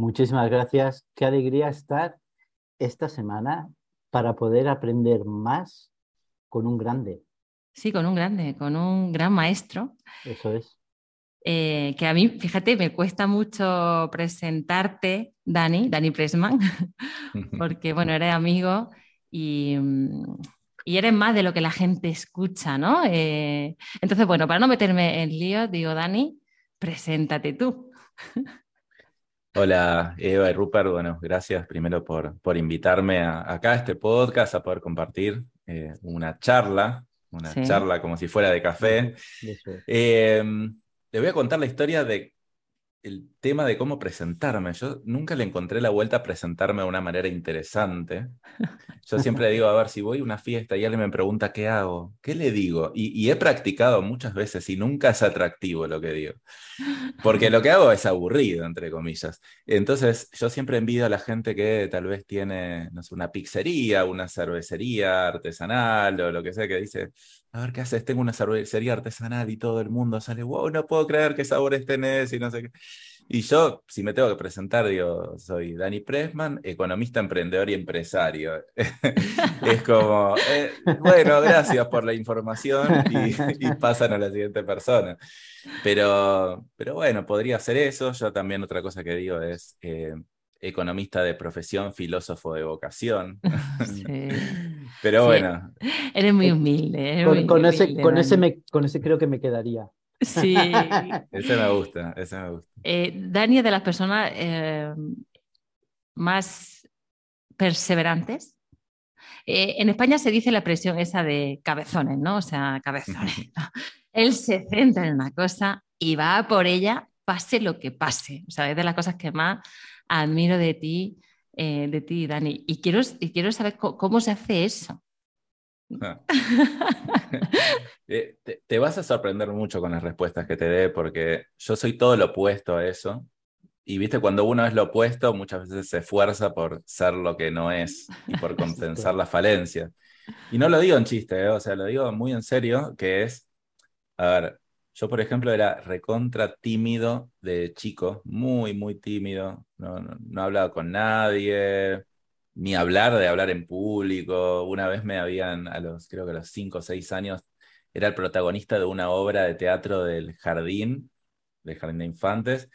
Muchísimas gracias. Qué alegría estar esta semana para poder aprender más con un grande. Sí, con un grande, con un gran maestro. Eso es. Eh, que a mí, fíjate, me cuesta mucho presentarte, Dani, Dani Pressman, porque, bueno, eres amigo y, y, eres más de lo que la gente escucha, ¿no? Eh, entonces, bueno, para no meterme en lío, digo, Dani, preséntate tú. Hola Eva y Rupert, bueno, gracias primero por, por invitarme acá a este podcast, a poder compartir eh, una charla, una charla como si fuera de café. Eh, le voy a contar la historia de el tema de cómo presentarme. Yo nunca le encontré la vuelta a presentarme de una manera interesante. Yo siempre digo, a ver, si voy a una fiesta y alguien me pregunta qué hago, ¿qué le digo? Y, he practicado muchas veces y nunca es atractivo lo que digo. Porque lo que hago es aburrido, entre comillas. Entonces, yo siempre envidio a la gente que tal vez tiene, una pizzería, una cervecería artesanal o lo que sea, que dice, a ver qué haces, tengo una cervecería artesanal y todo el mundo sale, wow, no puedo creer qué sabores tenés y no sé qué. Y yo, si me tengo que presentar, digo, soy Dani Pressman, economista, emprendedor y empresario. es como, eh, bueno, gracias por la información y, pasan a la siguiente persona. Pero, pero bueno, podría ser eso. Yo también otra cosa que digo es eh, economista de profesión, filósofo de vocación. pero bueno. Eres muy humilde. con, ese, con, ese con ese creo que me quedaría. Sí. ese me gusta, ese me gusta. Eh, Dani es de las personas eh, más perseverantes. Eh, en España se dice la expresión esa de cabezones, ¿no? O sea, cabezones. Él se centra en una cosa y va por ella, pase lo que pase. O sea, es de las cosas que más admiro de ti, de ti, Dani. Y quiero, y quiero saber cómo se hace eso. Eh, te, vas a sorprender mucho con las respuestas que te dé, porque yo soy todo lo opuesto a eso. Y viste, cuando uno es lo opuesto, muchas veces se esfuerza por ser lo que no es y por compensar la falencia. Y no lo digo en chiste, ¿eh? o sea, lo digo muy en serio, que es, a ver, yo por ejemplo era recontra tímido de chico, muy, muy tímido, no, no, no hablaba con nadie, ni hablar de hablar en público. Una vez me habían, a los, creo que a los 5 o 6 años, era el protagonista de una obra de teatro del jardín, del jardín de infantes,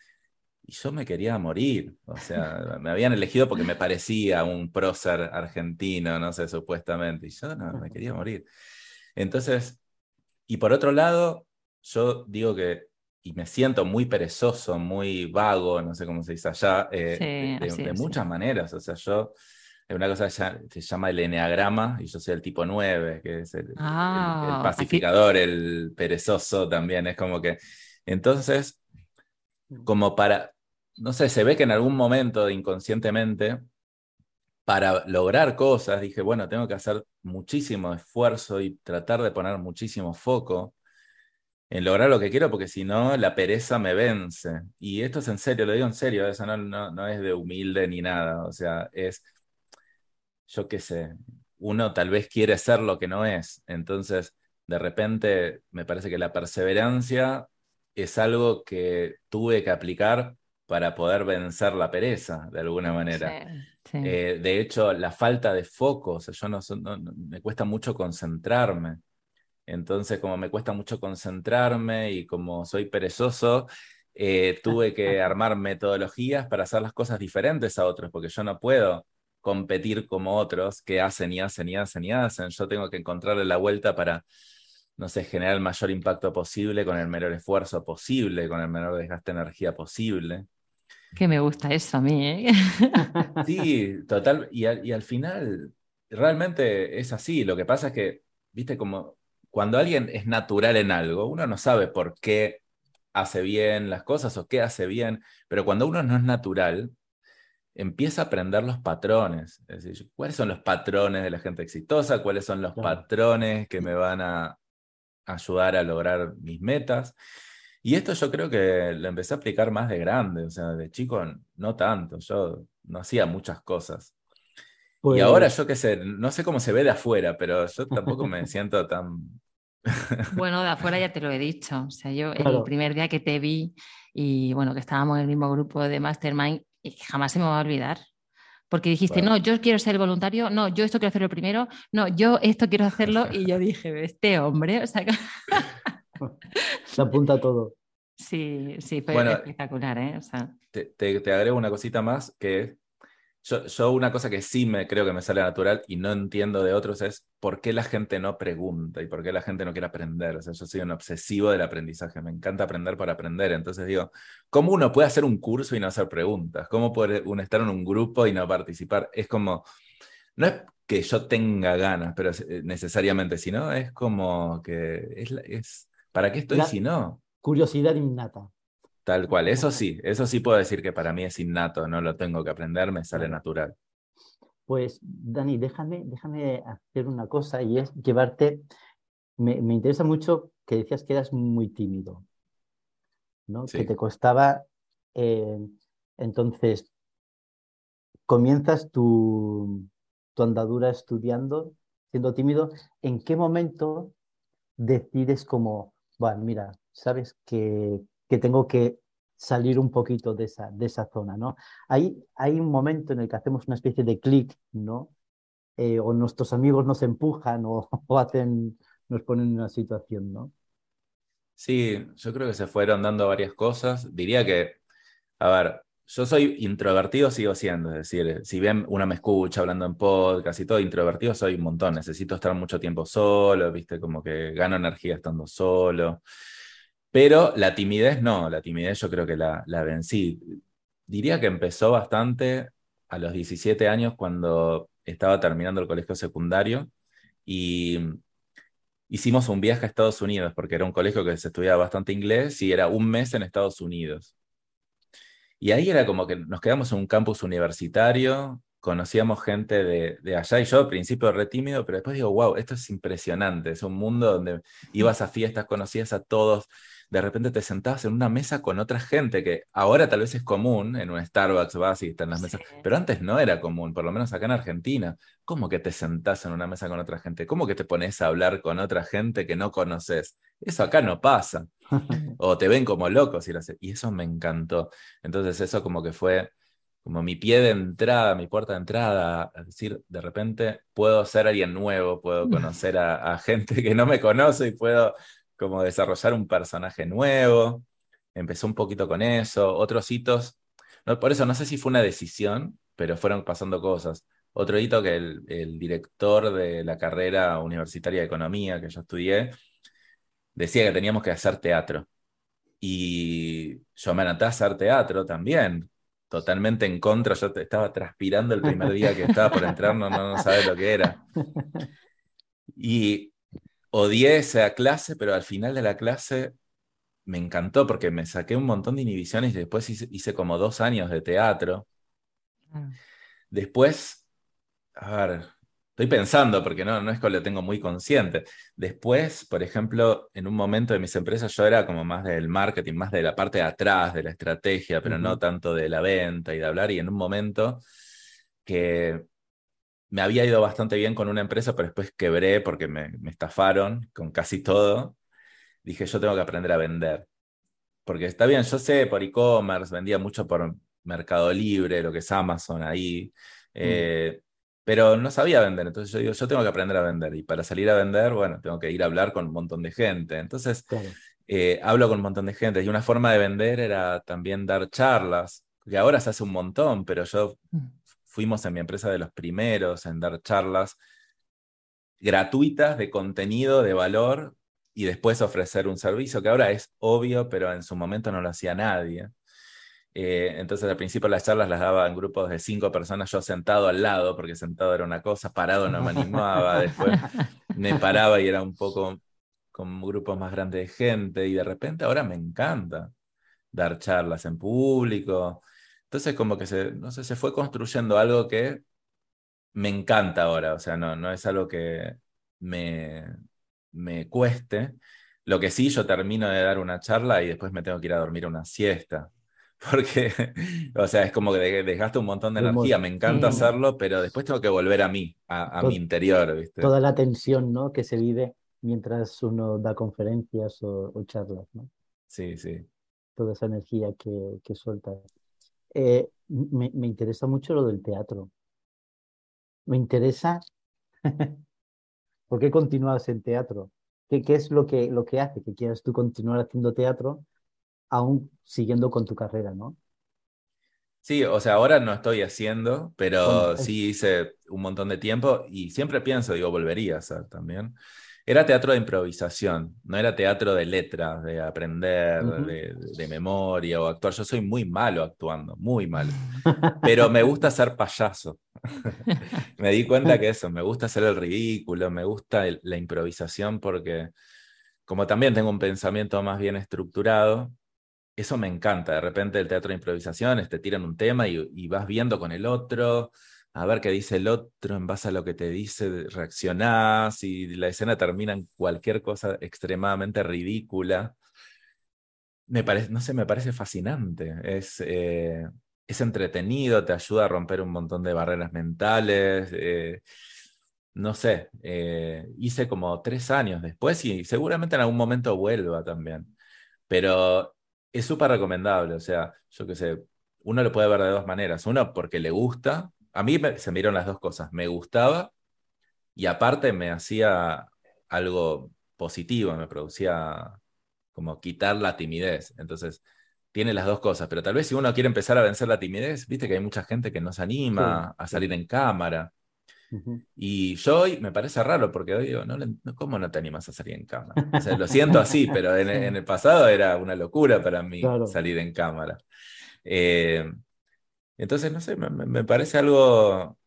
y yo me quería morir. O sea, me habían elegido porque me parecía un prócer argentino, no sé, supuestamente, y yo no, me quería morir. Entonces, y por otro lado, yo digo que, y me siento muy perezoso, muy vago, no sé cómo se dice allá, eh, de, muchas maneras. O sea, yo una cosa que se llama el eneagrama y yo soy el tipo 9, que es el, ah, pacificador, el perezoso también. Es como que. Entonces, como para. No sé, se ve que en algún momento inconscientemente, para lograr cosas, dije, bueno, tengo que hacer muchísimo esfuerzo y tratar de poner muchísimo foco en lograr lo que quiero, porque si no, la pereza me vence. Y esto es en serio, lo digo en serio, eso no, no, no es de humilde ni nada, o sea, es yo qué sé, uno tal vez quiere ser lo que no es. Entonces, de repente, me parece que la perseverancia es algo que tuve que aplicar para poder vencer la pereza, de alguna manera. Eh, de hecho, la falta de foco, o sea, yo no, me cuesta mucho concentrarme. Entonces, como me cuesta mucho concentrarme y como soy perezoso, eh, tuve que armar metodologías para hacer las cosas diferentes a otros, porque yo no puedo competir como otros que hacen y hacen y hacen y hacen. Yo tengo que encontrarle la vuelta para, no sé, generar el mayor impacto posible con el menor esfuerzo posible, con el menor desgaste de energía posible. Que me gusta eso a mí, ¿eh? Sí, total. Y al, y al final, realmente es así. Lo que pasa es que, viste, como cuando alguien es natural en algo, uno no sabe por qué hace bien las cosas o qué hace bien, pero cuando uno no es natural, empieza a aprender los patrones. Es decir, ¿cuáles son los patrones de la gente exitosa? ¿Cuáles son los patrones que me van a ayudar a lograr mis metas? Y esto yo creo que lo empecé a aplicar más de grande, o sea, de chico no tanto, yo no hacía muchas cosas. Y ahora pues yo qué sé, no sé cómo se ve de afuera, pero yo tampoco me siento tan... bueno, de afuera ya te lo he dicho, o sea, yo el primer día que te vi y bueno, que estábamos en el mismo grupo de Mastermind, jamás se me va a olvidar. Porque dijiste, no, yo quiero ser voluntario, no, yo esto quiero hacerlo primero, no, yo esto quiero hacerlo. Y yo dije, este hombre, o sea. Se apunta todo. Sí, sí, fue espectacular, ¿eh? te, te, agrego una cosita más que yo, una cosa que sí me creo que me sale natural y no entiendo de otros es por qué la gente no pregunta y por qué la gente no quiere aprender. O sea, yo soy un obsesivo del aprendizaje, me encanta aprender para aprender. Entonces digo, ¿cómo uno puede hacer un curso y no hacer preguntas? ¿Cómo puede uno estar en un grupo y no participar? Es como, no es que yo tenga ganas, pero eh, necesariamente, sino es como que es, es ¿para qué estoy si no? Curiosidad innata. Tal cual, eso sí, eso sí puedo decir que para mí es innato, no lo tengo que aprender, me sale natural. Pues Dani, déjame, déjame hacer una cosa y es llevarte, me, interesa mucho que decías que eras muy tímido, ¿no? Que te costaba, eh, entonces, comienzas tu, tu andadura estudiando, siendo tímido, ¿en qué momento decides como, bueno, mira, sabes que, que tengo que salir un poquito de esa, de esa zona, ¿no? Hay, hay un momento en el que hacemos una especie de clic, ¿no? Eh, o nuestros amigos nos empujan o, hacen, nos ponen en una situación, ¿no? Sí, yo creo que se fueron dando varias cosas. Diría que, a ver, yo soy introvertido, sigo siendo, es decir, si bien uno me escucha hablando en podcast y todo, introvertido soy un montón, necesito estar mucho tiempo solo, viste, como que gano energía estando solo. Pero la timidez no, la timidez yo creo que la, vencí. Diría que empezó bastante a los 17 años cuando estaba terminando el colegio secundario y hicimos un viaje a Estados Unidos porque era un colegio que se estudiaba bastante inglés y era un mes en Estados Unidos. Y ahí era como que nos quedamos en un campus universitario, conocíamos gente de, de, allá y yo al principio re tímido, pero después digo, wow, esto es impresionante, es un mundo donde ibas a fiestas, conocías a todos, de repente te sentabas en una mesa con otra gente, que ahora tal vez es común, en un Starbucks vas y están las mesas, pero antes no era común, por lo menos acá en Argentina. ¿Cómo que te sentás en una mesa con otra gente? ¿Cómo que te pones a hablar con otra gente que no conoces? Eso acá no pasa. o te ven como locos y, y eso me encantó. Entonces eso como que fue como mi pie de entrada, mi puerta de entrada, es decir, de repente puedo ser alguien nuevo, puedo conocer a, gente que no me conoce y puedo como desarrollar un personaje nuevo. Empezó un poquito con eso. Otros hitos, no, por eso no sé si fue una decisión, pero fueron pasando cosas. Otro hito que el, director de la carrera universitaria de economía que yo estudié decía que teníamos que hacer teatro. Y yo me anoté a hacer teatro también, totalmente en contra. Yo estaba transpirando el primer día que estaba por entrar, no, no, no sabes lo que era. Y odié esa clase, pero al final de la clase me encantó porque me saqué un montón de inhibiciones y después hice, como dos años de teatro. Ah. Después, a ver, estoy pensando porque no, no es que lo tengo muy consciente. Después, por ejemplo, en un momento de mis empresas yo era como más del marketing, más de la parte de atrás, de la estrategia, pero no tanto de la venta y de hablar. Y en un momento que me había ido bastante bien con una empresa, pero después quebré porque me, estafaron con casi todo. Dije, yo tengo que aprender a vender. Porque está bien, yo sé por e-commerce, vendía mucho por Mercado Libre, lo que es Amazon ahí, mm. eh, pero no sabía vender. Entonces yo digo, yo tengo que aprender a vender. Y para salir a vender, bueno, tengo que ir a hablar con un montón de gente. Entonces, eh, hablo con un montón de gente. Y una forma de vender era también dar charlas, que ahora se hace un montón, pero yo mm fuimos en mi empresa de los primeros en dar charlas gratuitas de contenido, de valor, y después ofrecer un servicio que ahora es obvio, pero en su momento no lo hacía nadie. Eh, entonces al principio las charlas las daba en grupos de cinco personas, yo sentado al lado, porque sentado era una cosa, parado no me animaba, después me paraba y era un poco con grupos más grandes de gente, y de repente ahora me encanta dar charlas en público, Entonces como que se, no sé, se fue construyendo algo que me encanta ahora, o sea, no, no es algo que me, me cueste. Lo que sí, yo termino de dar una charla y después me tengo que ir a dormir una siesta. Porque, o sea, es como que desgasto un montón de energía, me encanta hacerlo, pero después tengo que volver a mí, a, mi interior, ¿viste? Toda la tensión, ¿no? Que se vive mientras uno da conferencias o, charlas, ¿no? Sí, sí. Toda esa energía que, que suelta. Eh, me, me, interesa mucho lo del teatro. Me interesa. ¿Por qué continúas en teatro? ¿Qué, qué es lo que, lo que hace que quieras tú continuar haciendo teatro aún siguiendo con tu carrera, ¿no? Sí, o sea, ahora no estoy haciendo, pero sí hice un montón de tiempo y siempre pienso, digo, volvería a hacer también. Era teatro de improvisación, no era teatro de letras, de aprender, de, memoria o actuar. Yo soy muy malo actuando, muy malo. Pero me gusta ser payaso. me di cuenta que eso, me gusta hacer el ridículo, me gusta la improvisación porque como también tengo un pensamiento más bien estructurado, eso me encanta. De repente el teatro de improvisación, te tiran un tema y, vas viendo con el otro, a ver qué dice el otro, en base a lo que te dice, reaccionás y la escena termina en cualquier cosa extremadamente ridícula. Me parece, no sé, me parece fascinante. Es, eh, es entretenido, te ayuda a romper un montón de barreras mentales. Eh, no sé, eh, hice como tres años después y seguramente en algún momento vuelva también. Pero es súper recomendable, o sea, yo qué sé, uno lo puede ver de dos maneras. Uno, porque le gusta. A mí se me dieron las dos cosas. Me gustaba y aparte me hacía algo positivo, me producía como quitar la timidez. Entonces, tiene las dos cosas, pero tal vez si uno quiere empezar a vencer la timidez, viste que hay mucha gente que no se anima a salir en cámara. Y yo hoy me parece raro porque hoy digo, no, ¿cómo no te animas a salir en cámara? O sea, lo siento así, pero en, el pasado era una locura para mí salir en cámara. Eh, entonces, no sé, me, parece algo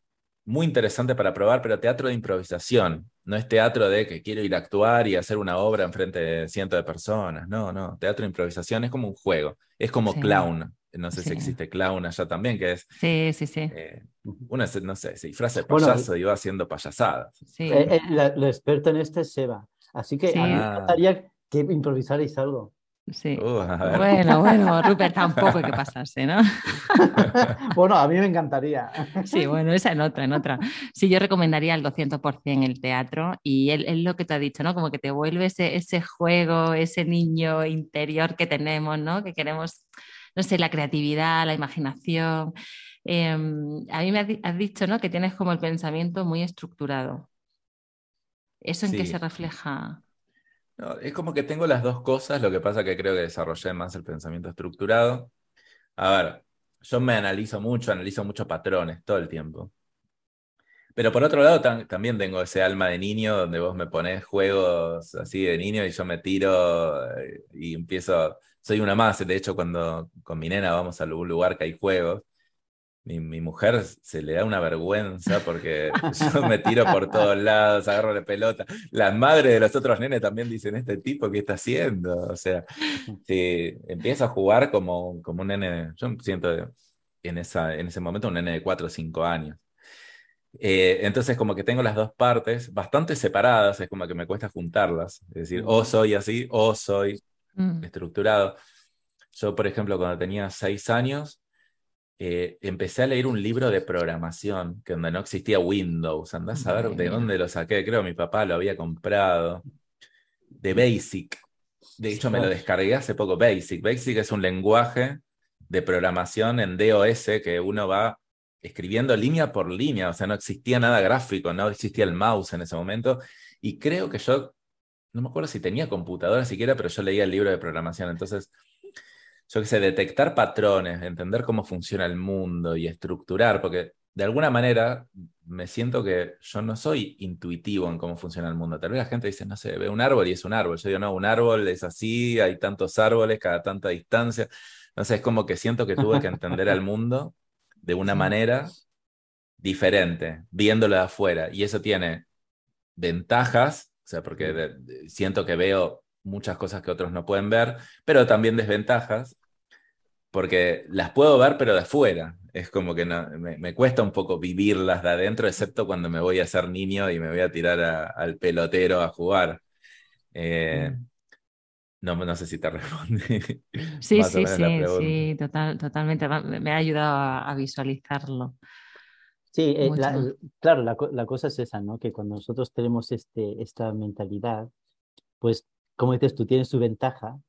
muy interesante para probar, pero teatro de improvisación. No es teatro de que quiero ir a actuar y hacer una obra en frente de cientos de personas. No, no. Teatro de improvisación es como un juego. Es como clown no sé si existe clown allá también, que es... Sí, sí, sí. Eh, una, no sé, si frase payaso y va haciendo payasadas. Sí. Eh, eh, la, experta en este es Seba. Así que a mí me gustaría que improvisarais algo. Sí. Uh, bueno, bueno, Rupert tampoco hay que pasarse, ¿no? bueno, a mí me encantaría. sí, bueno, esa en otra, en otra. Sí, yo recomendaría al 200% el teatro y es lo que te ha dicho, ¿no? Como que te vuelve ese, ese juego, ese niño interior que tenemos, ¿no? Que queremos no sé, la creatividad, la imaginación. Em, a mí me has dicho ¿no? que tienes como el pensamiento muy estructurado. ¿Eso en qué se refleja? Es como que tengo las dos cosas, lo que pasa que creo que desarrollé más el pensamiento estructurado. A ver, yo me analizo mucho, analizo muchos patrones todo el tiempo. Pero por otro lado, también tengo ese alma de niño donde vos me pones juegos así de niño y yo me tiro eh, y empiezo soy una más. De hecho, cuando con mi nena vamos a algún lugar que hay juegos, mi, mujer se le da una vergüenza porque yo me tiro por todos lados, agarro la pelota. Las madres de los otros nenes también dicen, este tipo, ¿qué está haciendo? O sea, si empieza a jugar como, como un nene, yo siento en, esa, en ese momento un nene de 4 o 5 años. Eh, entonces, como que tengo las dos partes bastante separadas, es como que me cuesta juntarlas. Es decir, o soy así, o soy Mm. estructurado. Yo, por ejemplo, cuando tenía seis años, eh, empecé a leer un libro de programación, que donde no existía Windows. Andás a ver de dónde lo saqué, creo que mi papá lo había comprado. De Basic. De hecho, me lo descargué hace poco. Basic. Basic es un lenguaje de programación en DOS que uno va escribiendo línea por línea, o sea, no existía nada gráfico, no existía el mouse en ese momento. Y creo que yo no me acuerdo si tenía computadora siquiera, pero yo leía el libro de programación. Entonces, yo qué sé, detectar patrones, entender cómo funciona el mundo y estructurar, porque de alguna manera me siento que yo no soy intuitivo en cómo funciona el mundo. Tal vez la gente dice, no sé, ve un árbol y es un árbol. Yo digo, no, un árbol es así, hay tantos árboles cada tanta distancia. No sé, es como que siento que tuve que entender al mundo de una manera diferente, viéndolo de afuera. Y eso tiene ventajas o sea, porque siento que veo muchas cosas que otros no pueden ver, pero también desventajas, porque las puedo ver, pero de afuera. Es como que me, cuesta un poco vivirlas de adentro, excepto cuando me voy a ser niño y me voy a tirar al pelotero a jugar. Eh, mm. no, no sé si te responde. Sí, sí, sí, sí, total, totalmente. Me ha ayudado a, visualizarlo. Sí, eh, claro, la, la, cosa es esa, ¿no? Que cuando nosotros tenemos este, esta mentalidad, pues, como dices, tú tienes su ventaja,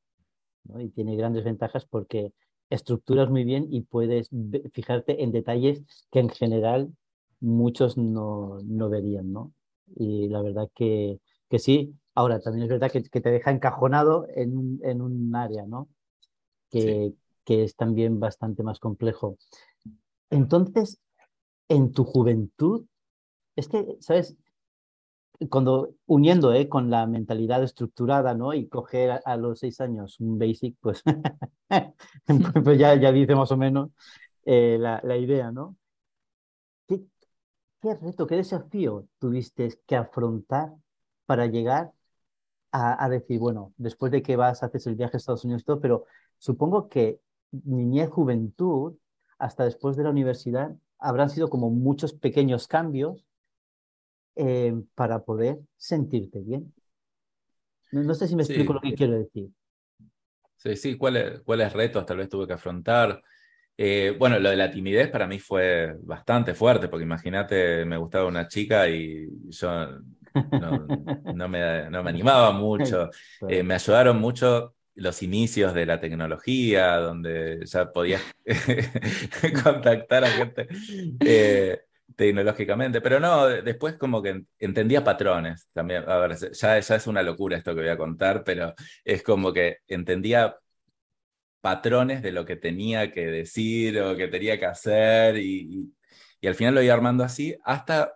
¿no? Y tiene grandes ventajas porque estructuras muy bien y puedes fijarte en detalles que en general muchos no, no verían, ¿no? Y la verdad que, que sí. Ahora, también es verdad que, que te deja encajonado en un, en un área, ¿no? Que, que es también bastante más complejo. Entonces, en tu juventud, es que, ¿sabes? Cuando uniendo ¿eh? con la mentalidad estructurada, ¿no? Y coger a, los seis años un basic, pues, pues ya, ya dice más o menos eh, la, la, idea, ¿no? ¿Qué, ¿Qué, reto, qué desafío tuviste que afrontar para llegar a, a, decir, bueno, después de que vas, haces el viaje a Estados Unidos y todo, pero supongo que niñez, juventud, hasta después de la universidad, habrán sido como muchos pequeños cambios eh, para poder sentirte bien. No, sé si me explico lo que quiero decir. Sí, sí, ¿cuáles, cuáles retos tal vez tuve que afrontar? Eh, bueno, lo de la timidez para mí fue bastante fuerte, porque imagínate, me gustaba una chica y yo no, me, no me, animaba mucho. Eh, me ayudaron mucho los inicios de la tecnología, donde ya podías contactar a gente tecnológicamente, pero no, después como que entendía patrones también. A ver, ya, es una locura esto que voy a contar, pero es como que entendía patrones de lo que tenía que decir o que tenía que hacer y, y, al final lo iba armando así hasta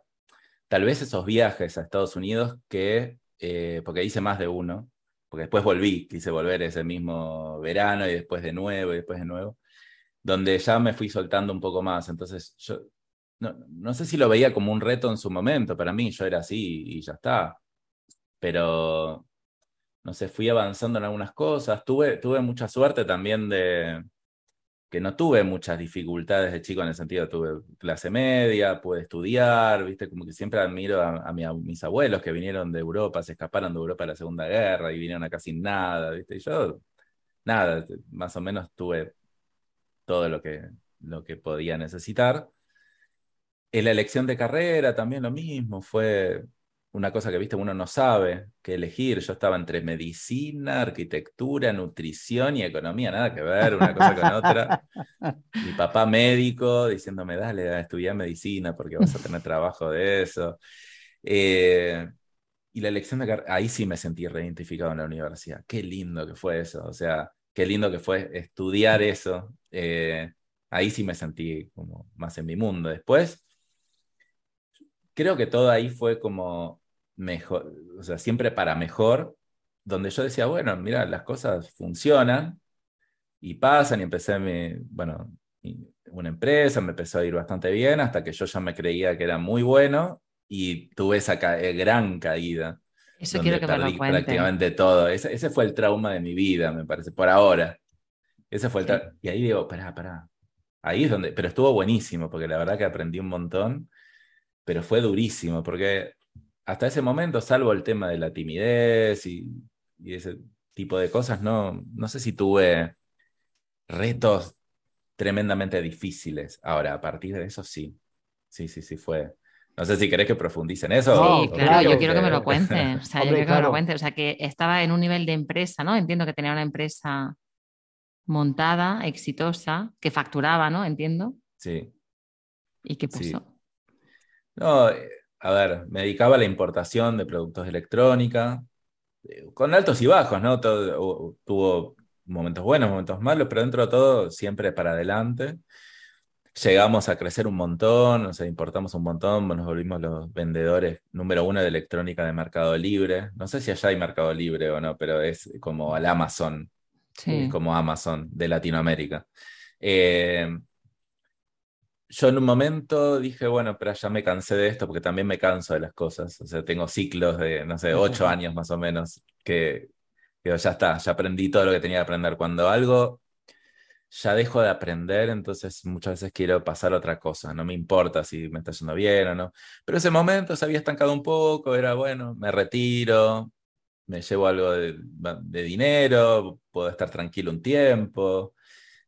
tal vez esos viajes a Estados Unidos que, eh, porque hice más de uno, porque después volví, quise volver ese mismo verano y después de nuevo y después de nuevo, donde ya me fui soltando un poco más. Entonces yo no, sé si lo veía como un reto en su momento, para mí yo era así y ya está. Pero, no sé, fui avanzando en algunas cosas. Tuve, tuve mucha suerte también de que no tuve muchas dificultades de chico en el sentido, tuve clase media, pude estudiar, viste, como que siempre admiro a, mis abuelos que vinieron de Europa, se escaparon de Europa a la Segunda Guerra y vinieron acá sin nada, viste, y yo, nada, más o menos tuve todo lo que, lo que podía necesitar. En la elección de carrera también lo mismo, fue una cosa que, viste, uno no sabe qué elegir. Yo estaba entre medicina, arquitectura, nutrición y economía, nada que ver una cosa con otra. Mi papá médico diciéndome, dale, a estudiar medicina porque vas a tener trabajo de eso. Eh, y la elección de carrera, ahí sí me sentí reidentificado en la universidad. Qué lindo que fue eso, o sea, qué lindo que fue estudiar eso. Eh, ahí sí me sentí como más en mi mundo. Después creo que todo ahí fue como mejor, o sea, siempre para mejor, donde yo decía, bueno, mira, las cosas funcionan y pasan y empecé mi, bueno, una empresa, me empezó a ir bastante bien hasta que yo ya me creía que era muy bueno y tuve esa eh, gran caída. Eso quiero que perdí me lo prácticamente todo. Ese, ese, fue el trauma de mi vida, me parece, por ahora. Ese fue el Y ahí digo, pará, pará. Ahí es donde, pero estuvo buenísimo, porque la verdad que aprendí un montón pero fue durísimo, porque hasta ese momento, salvo el tema de la timidez y, ese tipo de cosas, no, no sé si tuve retos tremendamente difíciles. Ahora, a partir de eso sí, sí, sí, sí fue. No sé si querés que profundice en eso. Sí, claro, yo quiero que me lo cuente. O sea, yo quiero que me lo cuente. O sea, que estaba en un nivel de empresa, ¿no? Entiendo que tenía una empresa montada, exitosa, que facturaba, ¿no? Entiendo. Sí. ¿Y qué pasó? No, a ver, me dedicaba a la importación de productos de electrónica, eh, con altos y bajos, ¿no? Todo, tuvo momentos buenos, momentos malos, pero dentro de todo siempre para adelante. Llegamos a crecer un montón, o sea, importamos un montón, nos volvimos los vendedores número uno de electrónica de Mercado Libre. No sé si allá hay Mercado Libre o no, pero es como al Amazon, sí. como Amazon de Latinoamérica. Eh, yo en un momento dije, bueno, pero ya me cansé de esto porque también me canso de las cosas. O sea, tengo ciclos de, no sé, ocho años más o menos, que, ya está, ya aprendí todo lo que tenía que aprender. Cuando algo ya dejo de aprender, entonces muchas veces quiero pasar a otra cosa, no me importa si me está yendo bien o no. Pero ese momento se había estancado un poco, era bueno, me retiro, me llevo algo de, dinero, puedo estar tranquilo un tiempo.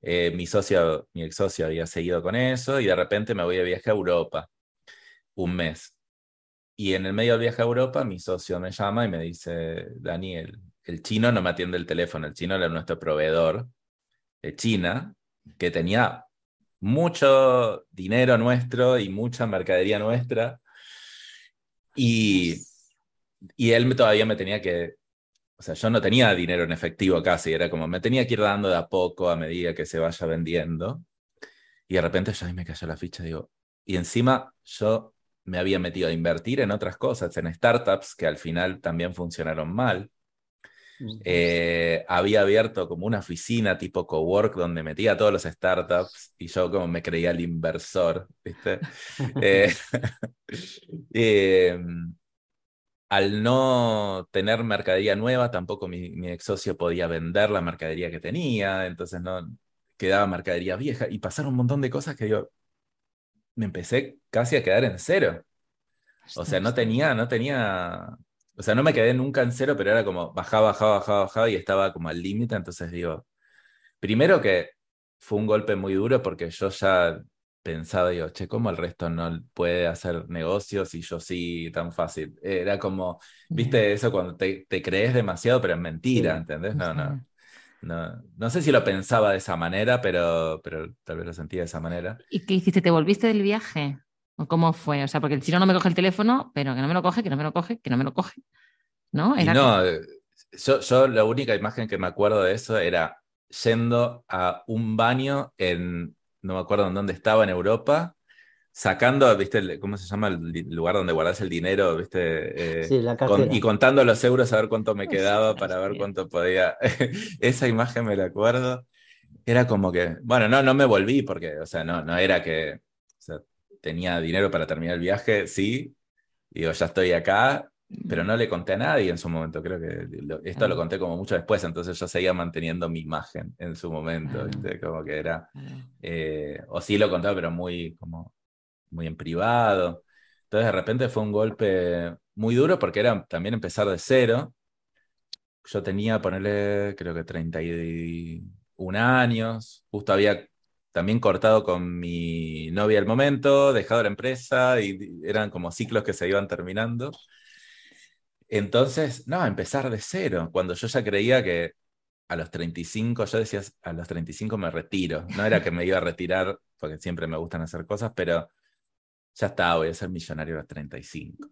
Eh, mi socio, mi ex socio había seguido con eso y de repente me voy de viaje a Europa un mes. Y en el medio del viaje a Europa, mi socio me llama y me dice, Daniel, el chino no me atiende el teléfono, el chino era nuestro proveedor de China, que tenía mucho dinero nuestro y mucha mercadería nuestra. Y, y él todavía me tenía que, o sea, yo no tenía dinero en efectivo casi, era como me tenía que ir dando de a poco a medida que se vaya vendiendo. Y de repente ya me cayó la ficha, digo, y encima yo me había metido a invertir en otras cosas, en startups que al final también funcionaron mal. Eh, había abierto como una oficina tipo cowork donde metía a todos los startups y yo como me creía el inversor, ¿viste? Eh, em, al no tener mercadería nueva, tampoco mi, mi, ex socio podía vender la mercadería que tenía, entonces no quedaba mercadería vieja y pasaron un montón de cosas que yo me empecé casi a quedar en cero. O sea, no tenía, no tenía o sea, no me quedé nunca en cero, pero era como bajaba, bajaba, bajaba, bajaba y estaba como al límite. Entonces digo, primero que fue un golpe muy duro porque yo ya pensaba, digo, che, ¿cómo el resto no puede hacer negocios y yo sí tan fácil? Era como, viste, eso cuando te, crees demasiado, pero es mentira, ¿entendés? No, no. No, no sé si lo pensaba de esa manera, pero, pero tal vez lo sentía de esa manera. ¿Y qué hiciste? ¿Te volviste del viaje? ¿O cómo fue? O sea, porque el chino no me coge el teléfono, pero que no me lo coge, que no me lo coge, que no me lo coge. ¿No? no, eh, yo, yo la única imagen que me acuerdo de eso era yendo a un baño en, no me acuerdo en dónde estaba, en Europa, sacando, ¿viste? ¿Cómo se llama el lugar donde guardas el dinero? ¿Viste? Eh, sí, la y contando los euros a ver cuánto me quedaba para ver cuánto podía. Esa imagen me la acuerdo. Era como que, bueno, no, no me volví porque, o sea, no, no era que, tenía dinero para terminar el viaje, sí, digo, ya estoy acá, pero no le conté a nadie en su momento, creo que esto lo ah. conté como mucho después, entonces yo seguía manteniendo mi imagen en su momento, ah. como que era, ah. eh, o sí lo contaba, pero muy, como, muy en privado. Entonces de repente fue un golpe muy duro porque era también empezar de cero. Yo tenía, ponerle, creo que 31 años, justo había también cortado con mi novia al momento, dejado la empresa y eran como ciclos que se iban terminando. Entonces, no, empezar de cero, cuando yo ya creía que a los 35, yo decía, a los 35 me retiro. No era que me iba a retirar, porque siempre me gustan hacer cosas, pero ya está, voy a ser millonario a los 35.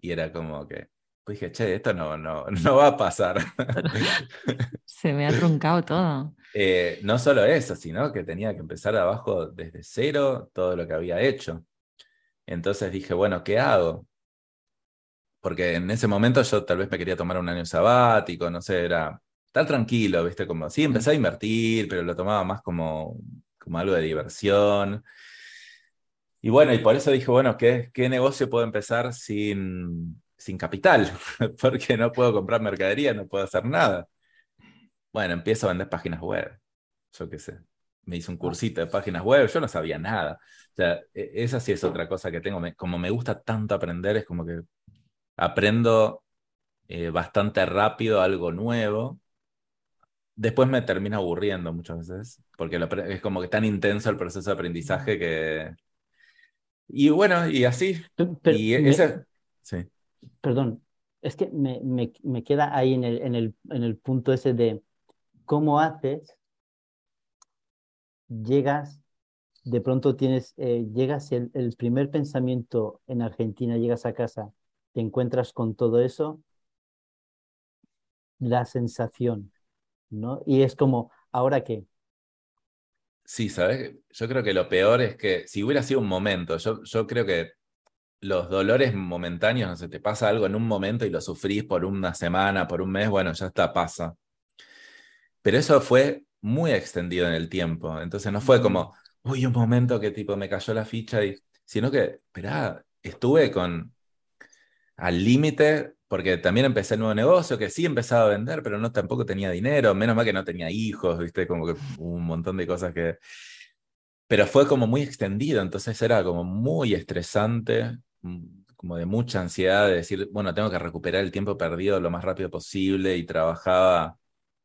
Y era como que, pues dije, che, esto no, no, no va a pasar. Se me ha truncado todo. Eh, no solo eso, sino que tenía que empezar abajo desde cero todo lo que había hecho. Entonces dije, bueno, ¿qué hago? Porque en ese momento yo tal vez me quería tomar un año sabático, no sé, era estar tranquilo, ¿viste? Como, sí, empecé a invertir, pero lo tomaba más como, como algo de diversión. Y bueno, y por eso dije, bueno, ¿qué, qué negocio puedo empezar sin, sin capital, porque no puedo comprar mercadería, no puedo hacer nada. Bueno, empiezo a vender páginas web. Yo qué sé. Me hice un cursito de páginas web, yo no sabía nada. O sea, e, esa sí es otra cosa que tengo. Como me gusta tanto aprender, es como que aprendo eh, bastante rápido algo nuevo. Después me termina aburriendo muchas veces, porque es como que tan intenso el proceso de aprendizaje que... Y bueno, y así. y. Sí perdón, es que me, me, me queda ahí en el, en, el, en el punto ese de cómo haces, llegas, de pronto tienes, eh, llegas el, el primer pensamiento en Argentina, llegas a casa, te encuentras con todo eso, la sensación, ¿no? Y es como, ¿ahora qué? Sí, ¿sabes? Yo creo que lo peor es que si hubiera sido un momento, yo, yo creo que los dolores momentáneos, no sé, te pasa algo en un momento y lo sufrís por una semana, por un mes, bueno, ya está, pasa. Pero eso fue muy extendido en el tiempo, entonces no fue como, uy, un momento que tipo me cayó la ficha, y, sino que, esperá, estuve con al límite porque también empecé el nuevo negocio, que sí empezaba a vender, pero no tampoco tenía dinero, menos mal que no tenía hijos, ¿viste? Como que un montón de cosas que... Pero fue como muy extendido, entonces era como muy estresante, mm, como de mucha ansiedad de decir, bueno, tengo que recuperar el tiempo perdido lo más rápido posible y trabajaba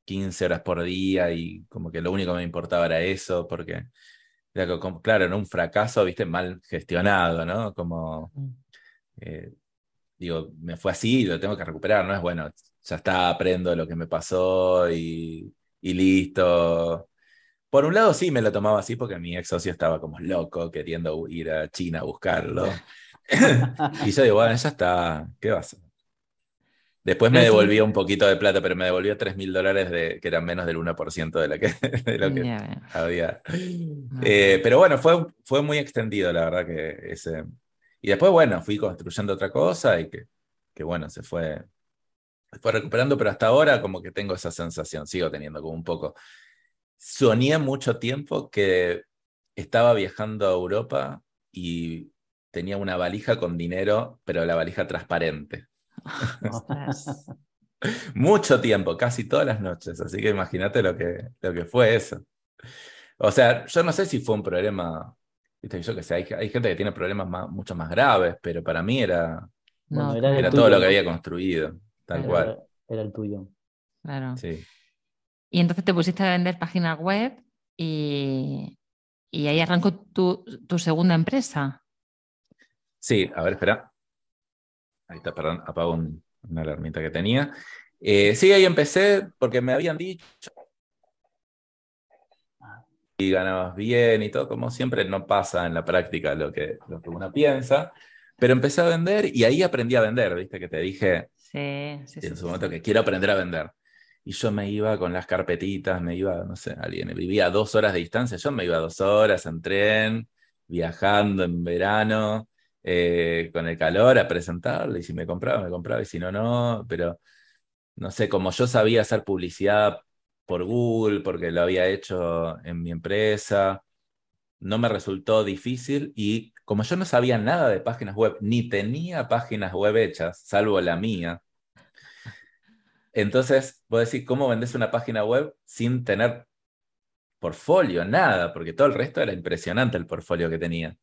15 horas por día y como que lo único que me importaba era eso, porque era como, claro, era un fracaso, viste, mal gestionado, ¿no? Como, eh, digo, me fue así y lo tengo que recuperar, no es bueno, ya está, aprendo lo que me pasó y, y listo. Por un lado sí me lo tomaba así porque mi ex socio estaba como loco queriendo ir a China a buscarlo. y yo digo, bueno, ya está, ¿qué vas a Después me devolvió un poquito de plata, pero me devolvió 3 mil dólares, de, que eran menos del 1% de, la que, de lo que había. Eh, pero bueno, fue, fue muy extendido, la verdad que ese... Y después, bueno, fui construyendo otra cosa y que, que bueno, se fue, se fue recuperando, pero hasta ahora como que tengo esa sensación, sigo teniendo como un poco... Soñé mucho tiempo que estaba viajando a Europa y tenía una valija con dinero, pero la valija transparente. Mucho tiempo, casi todas las noches, así que imagínate lo que, lo que fue eso. O sea, yo no sé si fue un problema, yo que sé, hay, gente que tiene problemas mucho más graves, pero para mí era, era, todo lo que había construido, tal cual. Era el tuyo. Claro. Sí. Y entonces te pusiste a vender páginas web y, y ahí arrancó tu, tu segunda empresa. Sí, a ver, espera. Ahí está, perdón, apago una alarmita que tenía. Eh, sí, ahí empecé porque me habían dicho y ganabas bien y todo, como siempre no pasa en la práctica lo que, lo que uno piensa, pero empecé a vender y ahí aprendí a vender, viste que te dije sí, sí, en su momento que quiero aprender a vender. Y yo me iba con las carpetitas, me iba, no sé, alguien vivía a dos horas de distancia, yo me iba a dos horas en tren, viajando en verano, eh, con el calor a presentarlo y si me compraba, me compraba y si no, no, pero no sé, como yo sabía hacer publicidad por Google, porque lo había hecho en mi empresa, no me resultó difícil y como yo no sabía nada de páginas web, ni tenía páginas web hechas, salvo la mía, entonces, vos decís, ¿cómo vendes una página web sin tener portfolio? Nada, porque todo el resto era impresionante el portfolio que tenía.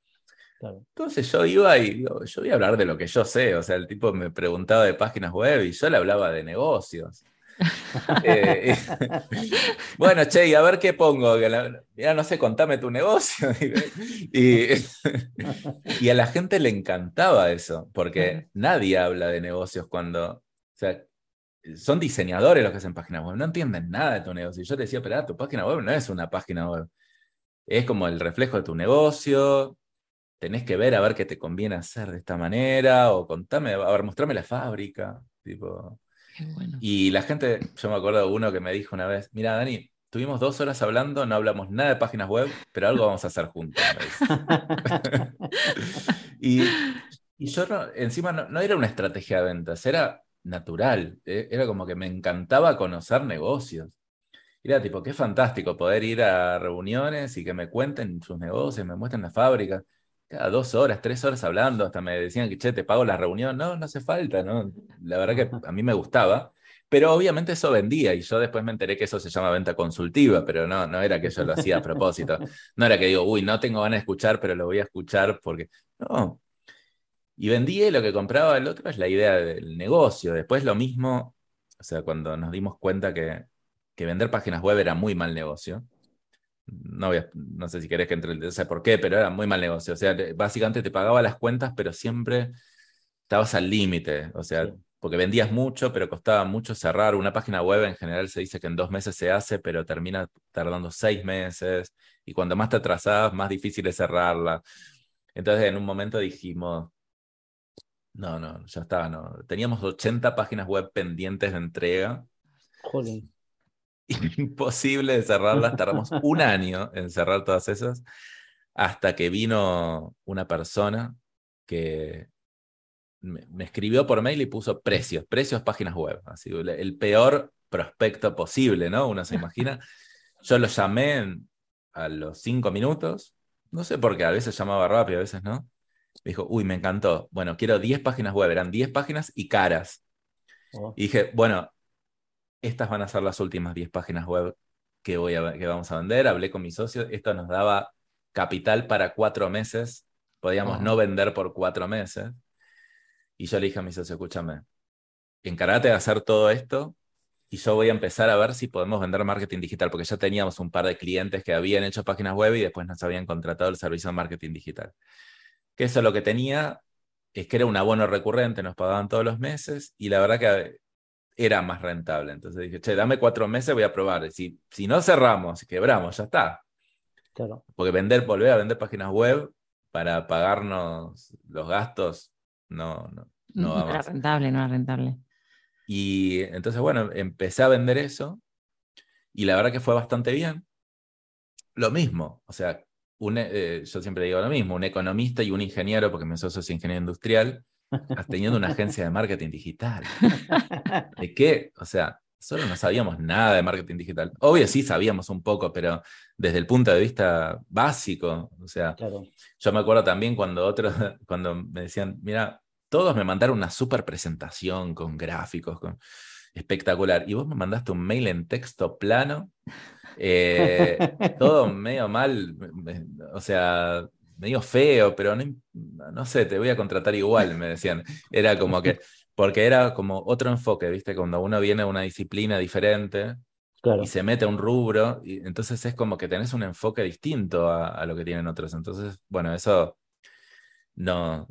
Entonces yo iba y yo voy a hablar de lo que yo sé, o sea, el tipo me preguntaba de páginas web y yo le hablaba de negocios. Eh, bueno, che, y a ver qué pongo. Ya no sé, contame tu negocio. y, y, a la gente le encantaba eso, porque nadie habla de negocios cuando, o sea, son diseñadores los que hacen páginas web, no entienden nada de tu negocio. Y yo te decía, pero tu página web no es una página web, es como el reflejo de tu negocio, tenés que ver a ver qué te conviene hacer de esta manera, o contame, a ver, mostrame la fábrica, tipo. Y la gente, yo me acuerdo de uno que me dijo una vez, mira, Dani, tuvimos dos horas hablando, no hablamos nada de páginas web, pero algo vamos a hacer juntos. y, yo encima no, era una estrategia de ventas, era natural, e, era como que me encantaba conocer negocios. Era tipo, qué fantástico poder ir a reuniones y que me cuenten sus negocios, me muestren la fábrica cada dos horas, tres horas hablando, hasta me decían que, che, te pago la reunión. No, no hace falta, ¿no? La verdad que a mí me gustaba, pero obviamente eso vendía y yo después me enteré que eso se llama venta consultiva, pero no, no era que yo lo hacía a propósito. No era que digo, uy, no tengo ganas de escuchar, pero lo voy a escuchar porque... No. Y vendí y lo que compraba el otro es la idea del negocio. Después lo mismo, o sea, cuando nos dimos cuenta que, que vender páginas web era muy mal negocio, no, no sé si querés que entre, no sé por qué, pero era muy mal negocio. O sea, básicamente te pagaba las cuentas, pero siempre estabas al límite. O sea, porque vendías mucho, pero costaba mucho cerrar. Una página web en general se dice que en dos meses se hace, pero termina tardando seis meses. Y cuando más te atrasabas, más difícil es cerrarla. Entonces, en un momento dijimos, no, no, ya estaba, no. Teníamos 80 páginas web pendientes de entrega. Joder imposible de cerrarlas. Tardamos un año en cerrar todas esas, hasta que vino una persona que me, escribió por mail y puso precios, precios páginas web. Así, el peor prospecto posible, ¿no? Uno se imagina. Yo lo llamé a los cinco minutos, no sé por qué, a veces llamaba rápido, a veces no. Me dijo, uy, me encantó. Bueno, quiero 10 páginas web, eran 10 páginas y caras. Oh. Y dije, bueno, estas van a ser las últimas 10 páginas web que, voy a, que vamos a vender. Hablé con mi socio, esto nos daba capital para cuatro meses, podíamos no vender por cuatro meses. Y yo le dije a mi socio, escúchame, encárgate de hacer todo esto y yo voy a empezar a ver si podemos vender marketing digital, porque ya teníamos un par de clientes que habían hecho páginas web y después nos habían contratado el servicio de marketing digital. Que eso lo que tenía es que era un abono recurrente, nos pagaban todos los meses y la verdad que era más rentable. Entonces dije, che, dame cuatro meses, voy a probar. Si, si no cerramos, quebramos, ya está. Claro. Porque vender, volver a vender páginas web para pagarnos los gastos, no, no, no va No era rentable, no era rentable. Y entonces, bueno, empecé a vender eso y la verdad que fue bastante bien. Lo mismo, o sea, eh, yo siempre digo lo mismo, un economista y un ingeniero, porque mi socio es ingeniero industrial, teniendo una agencia de marketing digital. ¿De qué? O sea, solo no sabíamos nada de marketing digital. Obvio sí sabíamos un poco, pero desde el punto de vista básico, o sea, yo me acuerdo también cuando otros, cuando me decían, mira, todos me mandaron una super presentación con gráficos, con... espectacular. Y vos me mandaste un mail en texto plano, eh, todo medio mal, o sea, medio feo, pero no, no sé, te voy a contratar igual, me decían. Era como que, porque era como otro enfoque, ¿viste? Cuando uno viene a una disciplina diferente, y se mete a un rubro, y entonces es como que tenés un enfoque distinto a, a, lo que tienen otros. Entonces, bueno, eso no,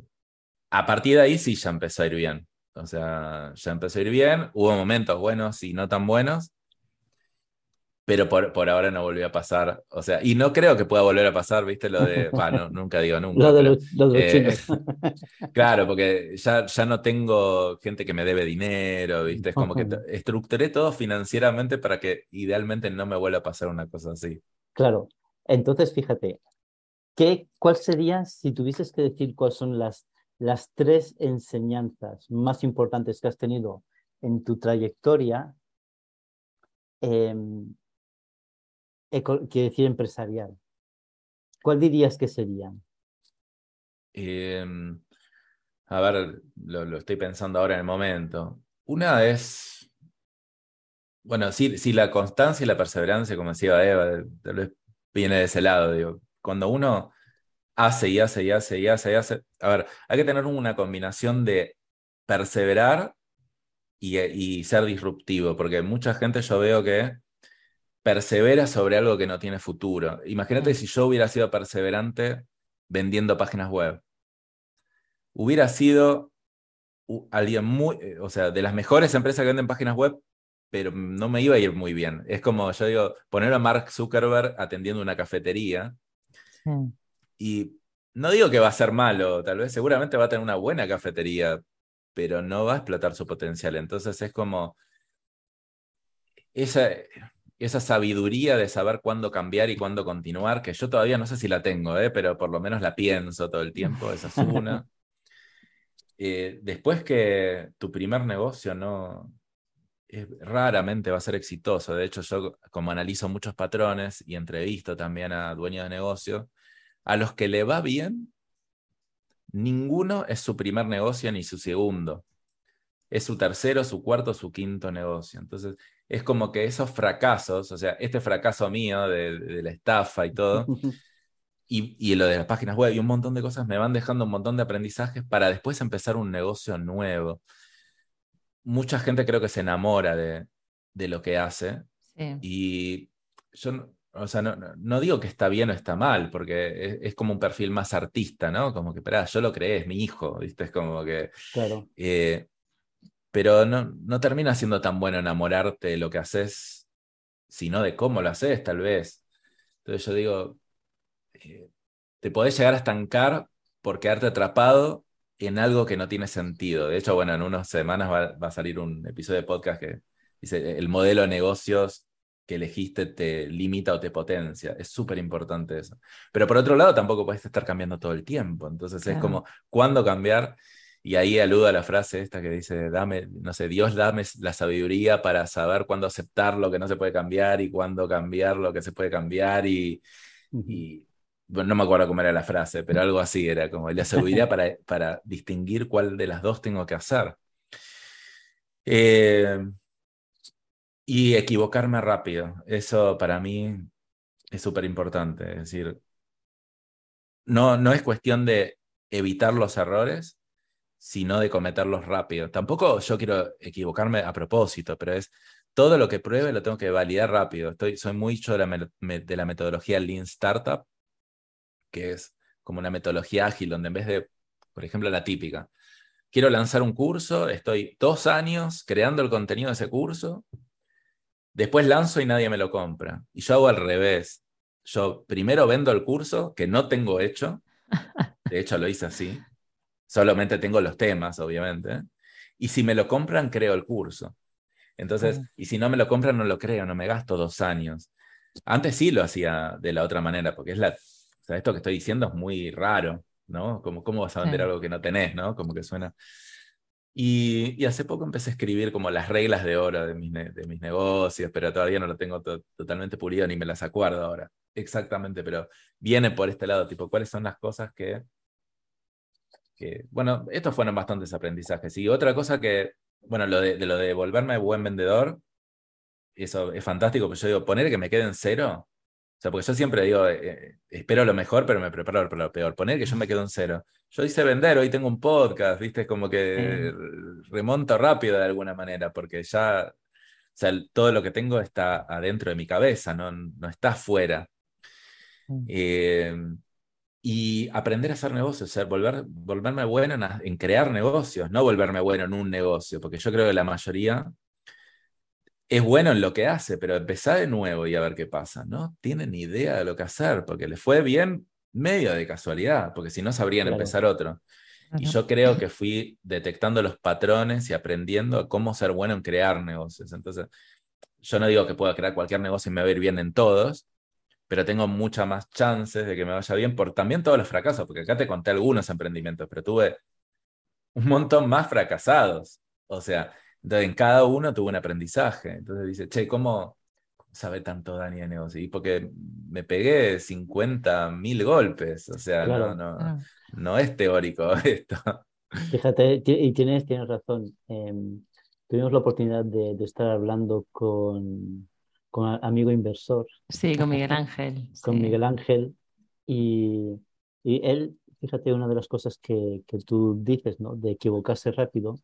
a partir de ahí sí ya empezó a ir bien. O sea, ya empezó a ir bien. Hubo momentos buenos y no tan buenos. Pero por, por ahora no volvió a pasar. O sea, y no creo que pueda volver a pasar, ¿viste? Lo de. Bueno, nunca digo nunca. Lo de los, eh, claro, porque ya, ya no tengo gente que me debe dinero, ¿viste? Es como que estructuré todo financieramente para que idealmente no me vuelva a pasar una cosa así. Claro. Entonces, fíjate, ¿qué, ¿cuál sería, si tuvieses que decir cuáles son las las tres enseñanzas más importantes que has tenido en tu trayectoria, eh, quiere decir empresarial. ¿Cuál dirías que serían? Em, a ver, lo, estoy pensando ahora en el momento. Una es, bueno, si, la constancia y la perseverancia, como decía Eva, tal vez viene de ese lado, cuando uno hace y hace y hace y hace y hace. A ver, hay que tener una combinación de perseverar y, ser disruptivo, porque mucha gente yo veo que persevera sobre algo que no tiene futuro. Imagínate si yo hubiera sido perseverante vendiendo páginas web. Hubiera sido alguien muy, eh, o sea, de las mejores empresas que venden páginas web, pero no me iba a ir muy bien. Es como, yo digo, poner a Mark Zuckerberg atendiendo una cafetería. Y no digo que va a ser malo, tal vez seguramente va a tener una buena cafetería, pero no va a explotar su potencial. Entonces es como esa, esa sabiduría de saber cuándo cambiar y cuándo continuar, que yo todavía no sé si la tengo, ¿eh? pero por lo menos la pienso todo el tiempo, esa es una. Eh, después que tu primer negocio no raramente va a ser exitoso. De hecho, yo como analizo muchos patrones y entrevisto también a dueños de negocio, a los que le va bien, ninguno es su primer negocio ni su segundo. Es su tercero, su cuarto, su quinto negocio. Entonces, es como que esos fracasos, o sea, este fracaso mío de, la estafa y todo, y, y, lo de las páginas web y un montón de cosas me van dejando un montón de aprendizajes para después empezar un negocio nuevo. Mucha gente creo que se enamora de, de lo que hace. Y yo o sea, no, digo que está bien o está mal, porque es, como un perfil más artista, ¿no? Como que, espera, yo lo creé, es mi hijo, ¿viste? Es como que... Claro. Eh, pero no, no termina siendo tan bueno enamorarte de lo que haces, sino de cómo lo haces, tal vez. Entonces yo digo, eh, te podés llegar a estancar por quedarte atrapado en algo que no tiene sentido. De hecho, bueno, en unas semanas va, va a salir un episodio de podcast que dice el modelo de negocios que elegiste te limita o te potencia. Es súper importante eso. Pero por otro lado, tampoco puedes estar cambiando todo el tiempo. Entonces es como, ¿cuándo cambiar? Y ahí aluda a la frase esta que dice, dame, no sé, Dios dame la sabiduría para saber cuándo aceptar lo que no se puede cambiar y cuándo cambiar lo que se puede cambiar. Y, bueno, no me acuerdo cómo era la frase, pero algo así era como la sabiduría para, para distinguir cuál de las dos tengo que hacer. Eh, y equivocarme rápido. Eso para mí es súper importante. Es decir, no, no es cuestión de evitar los errores, sino de cometerlos rápido. Tampoco yo quiero equivocarme a propósito, pero es todo lo que pruebe lo tengo que validar rápido. Soy muy de la, de la metodología Lean Startup, que es como una metodología ágil, donde en vez de, por ejemplo, la típica, quiero lanzar un curso, estoy dos años creando el contenido de ese curso, después lanzo y nadie me lo compra. Y yo hago al revés. Yo primero vendo el curso que no tengo hecho, de hecho lo hice así, solamente tengo los temas, obviamente, y si me lo compran, creo el curso. Entonces, y si no me lo compran, no lo creo, no me gasto dos años. Antes sí lo hacía de la otra manera, porque es la, o sea, esto que estoy diciendo es muy raro. ¿no? Como, ¿Cómo vas a vender algo que no tenés, ¿no? Como que suena... Y, hace poco empecé a escribir como las reglas de oro de mis, de mis negocios, pero todavía no lo tengo totalmente pulido ni me las acuerdo ahora. Exactamente, pero viene por este lado, tipo, ¿cuáles son las cosas que... que bueno, estos fueron bastantes aprendizajes. Y otra cosa que, bueno, lo de, de lo de volverme buen vendedor, eso es fantástico, pero yo digo, poner que me quede en cero, o sea, porque yo siempre digo, eh, eh, espero lo mejor, pero me preparo para lo peor. Poner que yo me quedo en cero. Yo hice vender, hoy tengo un podcast, ¿viste? Como que remonto rápido de alguna manera, porque ya, o sea, todo lo que tengo está adentro de mi cabeza, no, no está afuera. Em, y aprender a hacer negocios, o sea, volver, volverme bueno en, en, crear negocios, no volverme bueno en un negocio, porque yo creo que la mayoría es bueno en lo que hace, pero empezar de nuevo y a ver qué pasa. No tienen idea de lo que hacer, porque les fue bien medio de casualidad, porque si no sabrían empezar otro. Y yo creo que fui detectando los patrones y aprendiendo cómo ser bueno en crear negocios. Entonces, yo no digo que pueda crear cualquier negocio y me va a ir bien en todos, pero tengo muchas más chances de que me vaya bien por también todos los fracasos, porque acá te conté algunos emprendimientos, pero tuve un montón más fracasados. O sea, entonces, en cada uno tuvo un aprendizaje. Entonces dice, che, ¿cómo sabe tanto Dani de negocio? Y porque me pegué 50 mil golpes. O sea, no, no, ah. no es teórico esto. Fíjate, y tienes, tienes razón. Em, tuvimos la oportunidad de, estar hablando con, con amigo inversor. Sí, con Miguel Ángel. con Miguel Ángel. Y, y, él, fíjate, una de las cosas que, que tú dices, ¿no? De equivocarse rápido